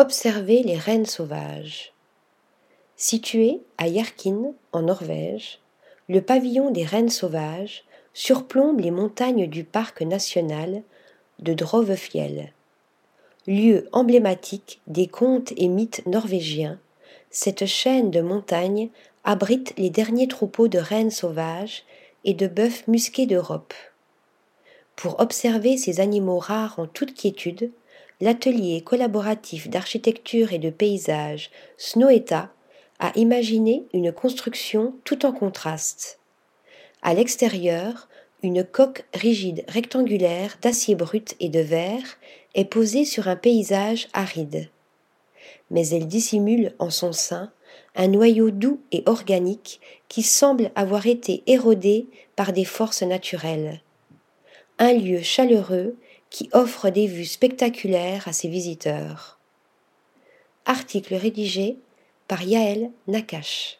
Observer les rennes sauvages. Situé à Yerkin, en Norvège, le pavillon des rennes sauvages surplombe les montagnes du parc national de Drovefjell. Lieu emblématique des contes et mythes norvégiens, cette chaîne de montagnes abrite les derniers troupeaux de rennes sauvages et de bœufs musqués d'Europe. Pour observer ces animaux rares en toute quiétude, l'atelier collaboratif d'architecture et de paysage Snoeta a imaginé une construction tout en contraste. À l'extérieur, une coque rigide rectangulaire d'acier brut et de verre est posée sur un paysage aride. Mais elle dissimule en son sein un noyau doux et organique qui semble avoir été érodé par des forces naturelles. Un lieu chaleureux qui offre des vues spectaculaires à ses visiteurs. Article rédigé par Yaël Nakache.